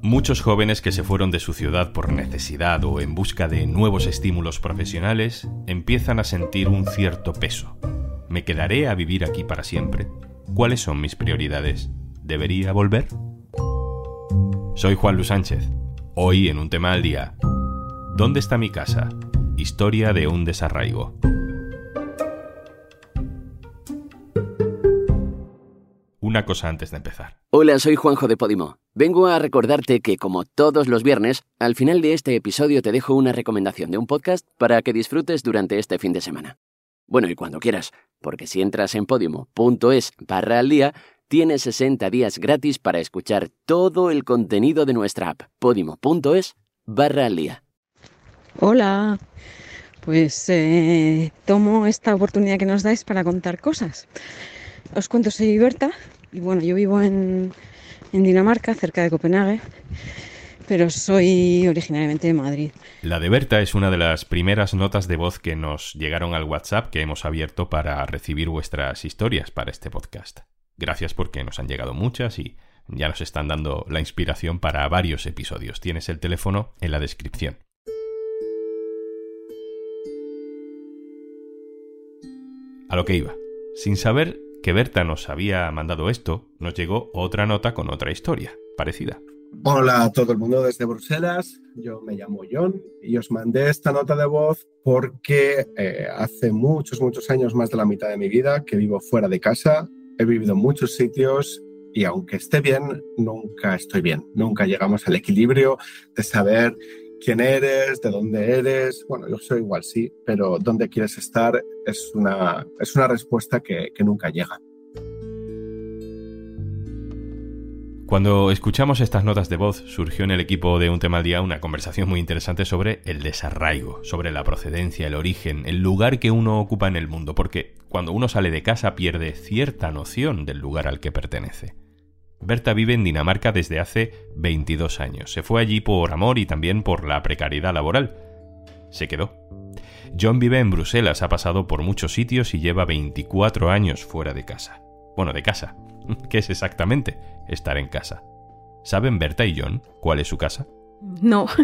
Muchos jóvenes que se fueron de su ciudad por necesidad o en busca de nuevos estímulos profesionales empiezan a sentir un cierto peso. ¿Me quedaré a vivir aquí para siempre? ¿Cuáles son mis prioridades? ¿Debería volver? Soy Juan Luis Sánchez. Hoy en un tema al día. ¿Dónde está mi casa? Historia de un desarraigo. Una cosa antes de empezar. Hola, soy Juanjo de Podimo. Vengo a recordarte que, como todos los viernes, al final de este episodio te dejo una recomendación de un podcast para que disfrutes durante este fin de semana. Bueno, y cuando quieras, porque si entras en podimo.es barra al día, tienes 60 días gratis para escuchar todo el contenido de nuestra app. podimo.es barra al día. Hola, pues eh, tomo esta oportunidad que nos dais para contar cosas. Os cuento, soy Berta y bueno, yo vivo en, Dinamarca, cerca de Copenhague, pero soy originariamente de Madrid. La de Berta es una de las primeras notas de voz que nos llegaron al WhatsApp que hemos abierto para recibir vuestras historias para este podcast. Gracias porque nos han llegado muchas y ya nos están dando la inspiración para varios episodios. Tienes el teléfono en la descripción. A lo que iba. Sin saber que Berta nos había mandado esto, nos llegó otra nota con otra historia, parecida. Hola a todo el mundo desde Bruselas, yo me llamo John y os mandé esta nota de voz porque eh, hace muchos, muchos años, más de la mitad de mi vida, que vivo fuera de casa, he vivido en muchos sitios y aunque esté bien, nunca estoy bien, nunca llegamos al equilibrio de saber quién eres, de dónde eres. Bueno, yo soy igual, sí, pero dónde quieres estar es una, es una respuesta que, que nunca llega. Cuando escuchamos estas notas de voz, surgió en el equipo de Un tema al día una conversación muy interesante sobre el desarraigo, sobre la procedencia, el origen, el lugar que uno ocupa en el mundo, porque cuando uno sale de casa pierde cierta noción del lugar al que pertenece. Berta vive en Dinamarca desde hace 22 años. Se fue allí por amor y también por la precariedad laboral. Se quedó. John vive en Bruselas, ha pasado por muchos sitios y lleva 24 años fuera de casa. Bueno, de casa. ¿Qué es exactamente estar en casa? ¿Saben Berta y John cuál es su casa? No.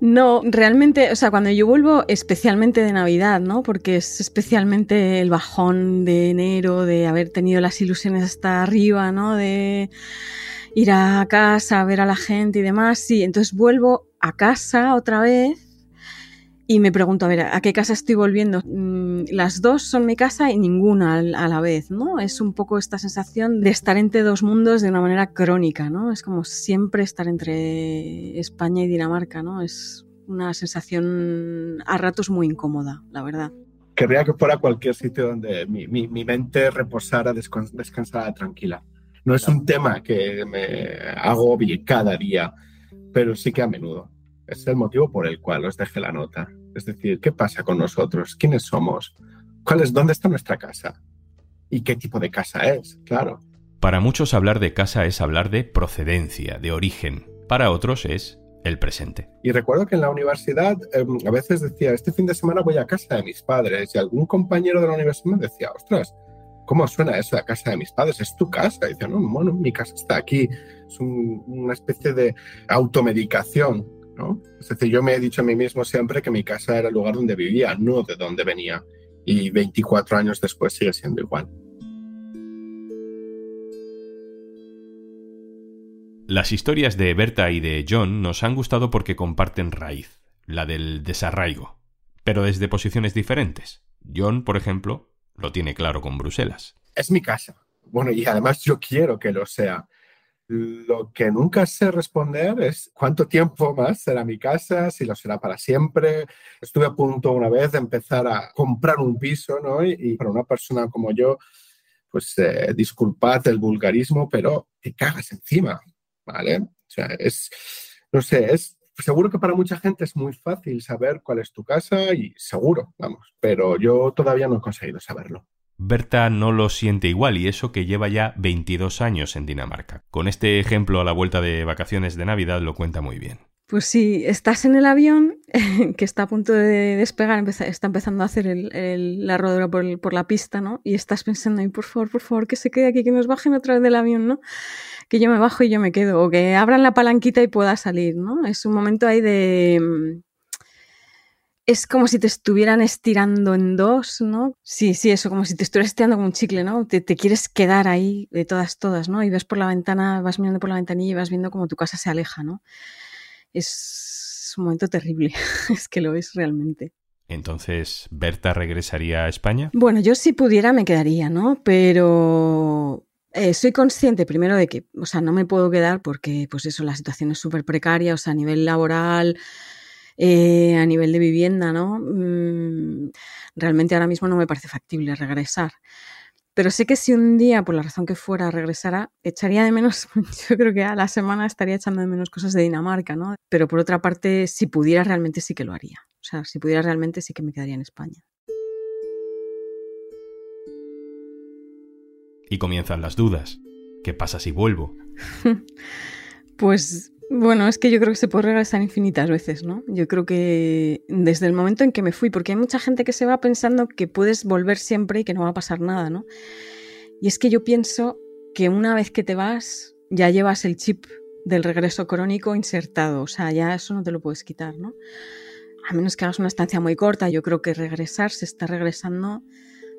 No, realmente, o sea, cuando yo vuelvo, especialmente de Navidad, ¿no? Porque es especialmente el bajón de enero, de haber tenido las ilusiones hasta arriba, ¿no? De ir a casa, ver a la gente y demás. Sí, entonces vuelvo a casa otra vez y me pregunto, a ver, ¿a qué casa estoy volviendo? Mm, las dos son mi casa y ninguna a la vez, ¿no? Es un poco esta sensación de estar entre dos mundos de una manera crónica, ¿no? Es como siempre estar entre España y Dinamarca, ¿no? Es una sensación a ratos muy incómoda, la verdad. Querría que fuera cualquier sitio donde mi, mi, mente reposara, descansara tranquila. No es un tema que me hago cada día, pero sí que a menudo. Es el motivo por el cual os dejé la nota. Es decir, ¿qué pasa con nosotros? ¿Quiénes somos? ¿Cuál es, ¿Dónde está nuestra casa? ¿Y qué tipo de casa es? Claro. Para muchos hablar de casa es hablar de procedencia, de origen. Para otros es el presente. Y recuerdo que en la universidad em, a veces decía, este fin de semana voy a casa de mis padres y algún compañero de la universidad me decía, ostras, ¿cómo suena eso a casa de mis padres? ¿Es tu casa? Y decía, no, bueno, mi casa está aquí. Es una especie de automedicación es decir, yo me he dicho a mí mismo siempre que mi casa era el lugar donde vivía, no de donde venía. Y 24 años después sigue siendo igual. Las historias de Berta y de John nos han gustado porque comparten raíz, la del desarraigo, pero desde posiciones diferentes. John, por ejemplo, lo tiene claro con Bruselas. Es mi casa. Bueno, y además yo quiero que lo sea. Lo que nunca sé responder es cuánto tiempo más será mi casa, si lo será para siempre. Estuve a punto una vez de empezar a comprar un piso, ¿no? Y, para una persona como yo, pues eh, disculpad el vulgarismo, pero te cagas encima, ¿vale? Es, no sé, es seguro que para mucha gente es muy fácil saber cuál es tu casa y seguro, vamos, pero yo todavía no he conseguido saberlo. Berta no lo siente igual y eso que lleva ya 22 años en Dinamarca. Con este ejemplo a la vuelta de vacaciones de Navidad lo cuenta muy bien. Pues sí, estás en el avión que está a punto de despegar, está empezando a hacer la rodera por, la pista, ¿no? Y estás pensando, por favor, por favor, que se quede aquí, que nos bajen otra vez del avión, ¿no? Que yo me bajo y yo me quedo, o que abran la palanquita y pueda salir, ¿no? Es un momento ahí de... Es como si te estuvieran estirando en dos, ¿no? Sí, sí, eso, como si te estuvieras estirando como un chicle, ¿no? Te, te, quieres quedar ahí de todas, todas, ¿no? Y ves por la ventana, vas mirando por la ventanilla y vas viendo como tu casa se aleja, ¿no? Es un momento terrible, es que lo es realmente. Entonces, ¿Berta regresaría a España? Bueno, yo si pudiera me quedaría, ¿no? Pero eh, soy consciente primero de que, o sea, no me puedo quedar porque, pues eso, la situación es súper precaria, o sea, a nivel laboral, eh, a nivel de vivienda, ¿no? Mm, realmente ahora mismo no me parece factible regresar. Pero sé que si un día, por la razón que fuera, regresara, echaría de menos, yo creo que a la semana estaría echando de menos cosas de Dinamarca, ¿no? Pero por otra parte, si pudiera, realmente sí que lo haría. O sea, si pudiera, realmente sí que me quedaría en España. Y comienzan las dudas. ¿Qué pasa si vuelvo? pues bueno, es que yo creo que se puede regresar infinitas veces, ¿no? Yo creo que desde el momento en que me fui, porque hay mucha gente que se va pensando que puedes volver siempre y que no va a pasar nada, ¿no? Y es que yo pienso que una vez que te vas, ya llevas el chip del regreso crónico insertado, o sea, ya eso no te lo puedes quitar, ¿no? A menos que hagas una estancia muy corta, yo creo que regresar se está regresando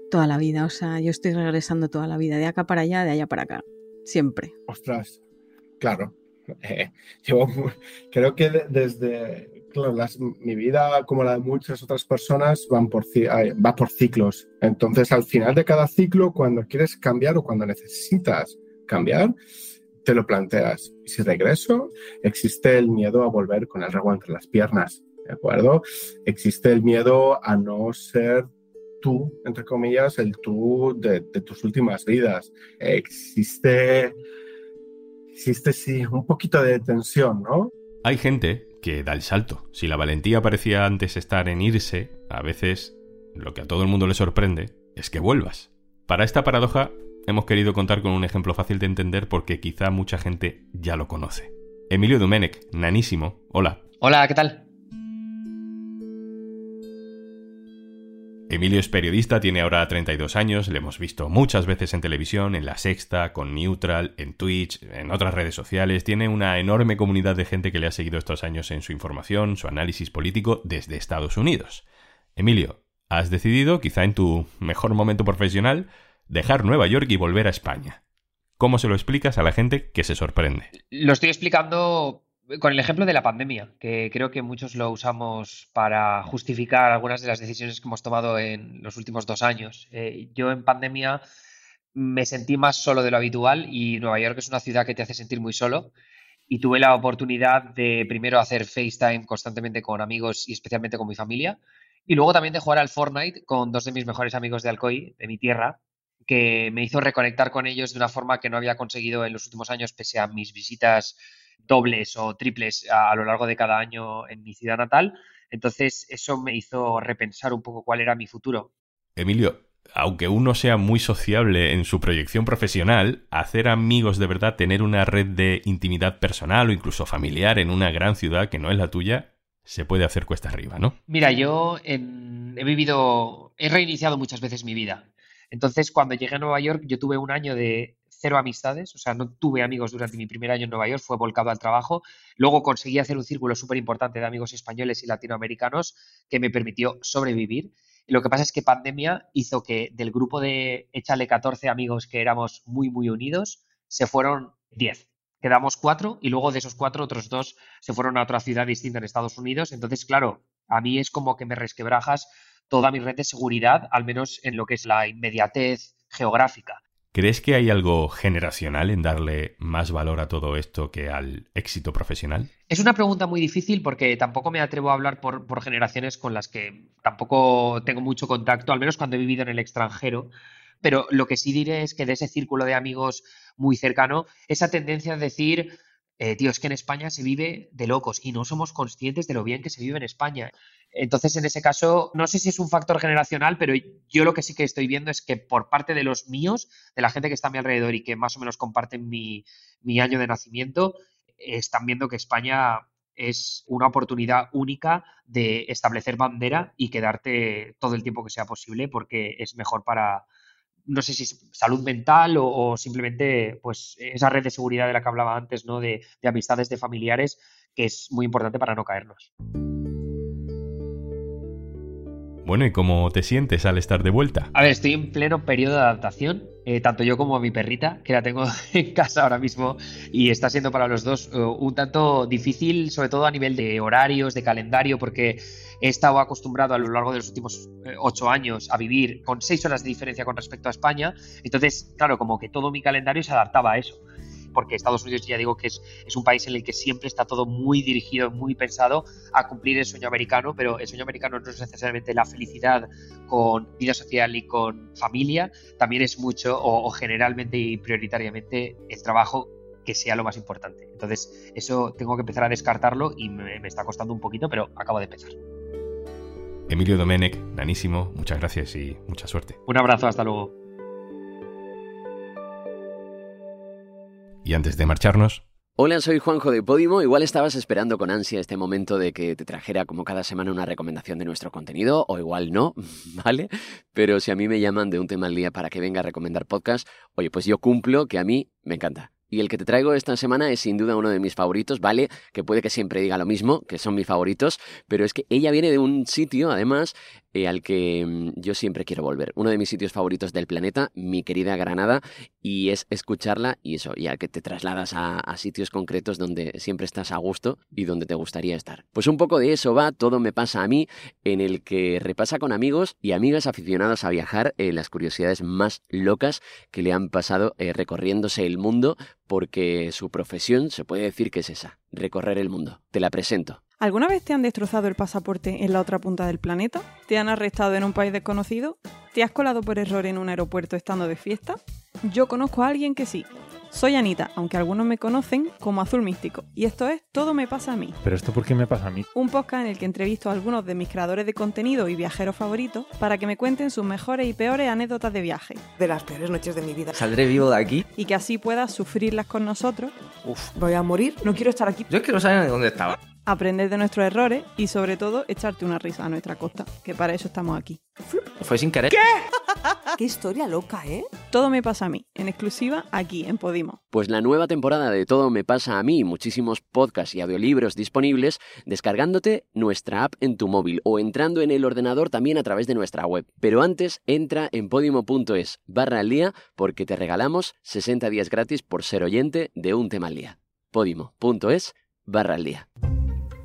toda la vida, o sea, yo estoy regresando toda la vida, de acá para allá, de allá para acá, siempre. Ostras, claro, eh, creo que desde mi vida, como la de muchas otras personas, van por, va por ciclos. Entonces, al final de cada ciclo, cuando quieres cambiar o cuando necesitas cambiar, te lo planteas. Y si regreso, existe el miedo a volver con el rabo entre las piernas, ¿de acuerdo? Existe el miedo a no ser tú, entre comillas, el tú de, de tus últimas vidas. Existe existe sí un poquito de tensión, ¿no? Hay gente que da el salto. Si la valentía parecía antes estar en irse, a veces lo que a todo el mundo le sorprende es que vuelvas. Para esta paradoja hemos querido contar con un ejemplo fácil de entender porque quizá mucha gente ya lo conoce. Emilio Domenech, nanísimo. Hola. Hola, ¿qué tal? Emilio es periodista, tiene ahora 32 años, le hemos visto muchas veces en televisión, en La Sexta, con Neutral, en Twitch, en otras redes sociales, tiene una enorme comunidad de gente que le ha seguido estos años en su información, su análisis político desde Estados Unidos. Emilio, has decidido, quizá en tu mejor momento profesional, dejar Nueva York y volver a España. ¿Cómo se lo explicas a la gente que se sorprende? Lo estoy explicando con el ejemplo de la pandemia, que creo que muchos lo usamos para justificar algunas de las decisiones que hemos tomado en los últimos dos años. Eh, yo en pandemia me sentí más solo de lo habitual y Nueva York es una ciudad que te hace sentir muy solo. Y tuve la oportunidad de primero hacer FaceTime constantemente con amigos y especialmente con mi familia. Y luego también de jugar al Fortnite con dos de mis mejores amigos de Alcoy, de mi tierra, que me hizo reconectar con ellos de una forma que no había conseguido en los últimos años, pese a mis visitas dobles o triples a, lo largo de cada año en mi ciudad natal. Entonces eso me hizo repensar un poco cuál era mi futuro. Emilio, aunque uno sea muy sociable en su proyección profesional, hacer amigos de verdad, tener una red de intimidad personal o incluso familiar en una gran ciudad que no es la tuya, se puede hacer cuesta arriba, ¿no? Mira, yo he vivido, he reiniciado muchas veces mi vida. Entonces, cuando llegué a Nueva York, yo tuve un año de cero amistades, o sea, no tuve amigos durante mi primer año en Nueva York, fue volcado al trabajo. Luego conseguí hacer un círculo súper importante de amigos españoles y latinoamericanos que me permitió sobrevivir. lo que pasa es que pandemia hizo que del grupo de échale 14 amigos que éramos muy, muy unidos, se fueron 10. Quedamos cuatro y luego de esos cuatro otros dos se fueron a otra ciudad distinta en Estados Unidos. Entonces, claro, a mí es como que me resquebrajas toda mi red de seguridad, al menos en lo que es la inmediatez geográfica. ¿Crees que hay algo generacional en darle más valor a todo esto que al éxito profesional? Es una pregunta muy difícil porque tampoco me atrevo a hablar por, generaciones con las que tampoco tengo mucho contacto, al menos cuando he vivido en el extranjero. Pero lo que sí diré es que de ese círculo de amigos muy cercano, esa tendencia a decir, eh, tío, es que en España se vive de locos y no somos conscientes de lo bien que se vive en España. Entonces, en ese caso, no sé si es un factor generacional, pero yo lo que sí que estoy viendo es que por parte de los míos, de la gente que está a mi alrededor y que más o menos comparten mi, año de nacimiento, están viendo que España es una oportunidad única de establecer bandera y quedarte todo el tiempo que sea posible porque es mejor para, no sé si salud mental o, simplemente pues esa red de seguridad de la que hablaba antes, ¿no? De, de amistades, de familiares, que es muy importante para no caernos. Bueno, ¿y cómo te sientes al estar de vuelta? A ver, estoy en pleno periodo de adaptación, eh, tanto yo como mi perrita, que la tengo en casa ahora mismo, y está siendo para los dos eh, un tanto difícil, sobre todo a nivel de horarios, de calendario, porque he estado acostumbrado a lo largo de los últimos eh, ocho años a vivir con seis horas de diferencia con respecto a España, entonces, claro, como que todo mi calendario se adaptaba a eso porque Estados Unidos ya digo que es, un país en el que siempre está todo muy dirigido, muy pensado a cumplir el sueño americano, pero el sueño americano no es necesariamente la felicidad con vida social y con familia, también es mucho o, generalmente y prioritariamente el trabajo que sea lo más importante. Entonces, eso tengo que empezar a descartarlo y me, me está costando un poquito, pero acabo de empezar. Emilio Domenech, nanísimo, muchas gracias y mucha suerte. Un abrazo, hasta luego. Y antes de marcharnos... Hola, soy Juanjo de Podimo. Igual estabas esperando con ansia este momento de que te trajera como cada semana una recomendación de nuestro contenido, o igual no, ¿vale? Pero si a mí me llaman de un tema al día para que venga a recomendar podcast, oye, pues yo cumplo que a mí me encanta. Y el que te traigo esta semana es sin duda uno de mis favoritos, ¿vale? Que puede que siempre diga lo mismo, que son mis favoritos, pero es que ella viene de un sitio, además, eh, al que mm, yo siempre quiero volver. Uno de mis sitios favoritos del planeta, mi querida Granada, y es escucharla y eso, y al que te trasladas a, sitios concretos donde siempre estás a gusto y donde te gustaría estar. Pues un poco de eso va, todo me pasa a mí, en el que repasa con amigos y amigas aficionados a viajar eh, las curiosidades más locas que le han pasado eh, recorriéndose el mundo, porque su profesión se puede decir que es esa, recorrer el mundo. Te la presento. ¿Alguna vez te han destrozado el pasaporte en la otra punta del planeta? ¿Te han arrestado en un país desconocido? ¿Te has colado por error en un aeropuerto estando de fiesta? Yo conozco a alguien que sí. Soy Anita, aunque algunos me conocen como Azul Místico, y esto es Todo me pasa a mí. ¿Pero esto por qué me pasa a mí? Un podcast en el que entrevisto a algunos de mis creadores de contenido y viajeros favoritos para que me cuenten sus mejores y peores anécdotas de viaje. De las peores noches de mi vida. Saldré vivo de aquí. Y que así puedas sufrirlas con nosotros. Uf, voy a morir, no quiero estar aquí. Yo es que no sabía de dónde estaba aprender de nuestros errores y sobre todo echarte una risa a nuestra costa, que para eso estamos aquí. Fue sin querer. ¿Qué? Qué historia loca, ¿eh? Todo me pasa a mí, en exclusiva aquí en Podimo. Pues la nueva temporada de Todo me pasa a mí, muchísimos podcasts y audiolibros disponibles descargándote nuestra app en tu móvil o entrando en el ordenador también a través de nuestra web. Pero antes entra en podimo.es barra al día porque te regalamos 60 días gratis por ser oyente de un tema al día. podimo.es barra al día.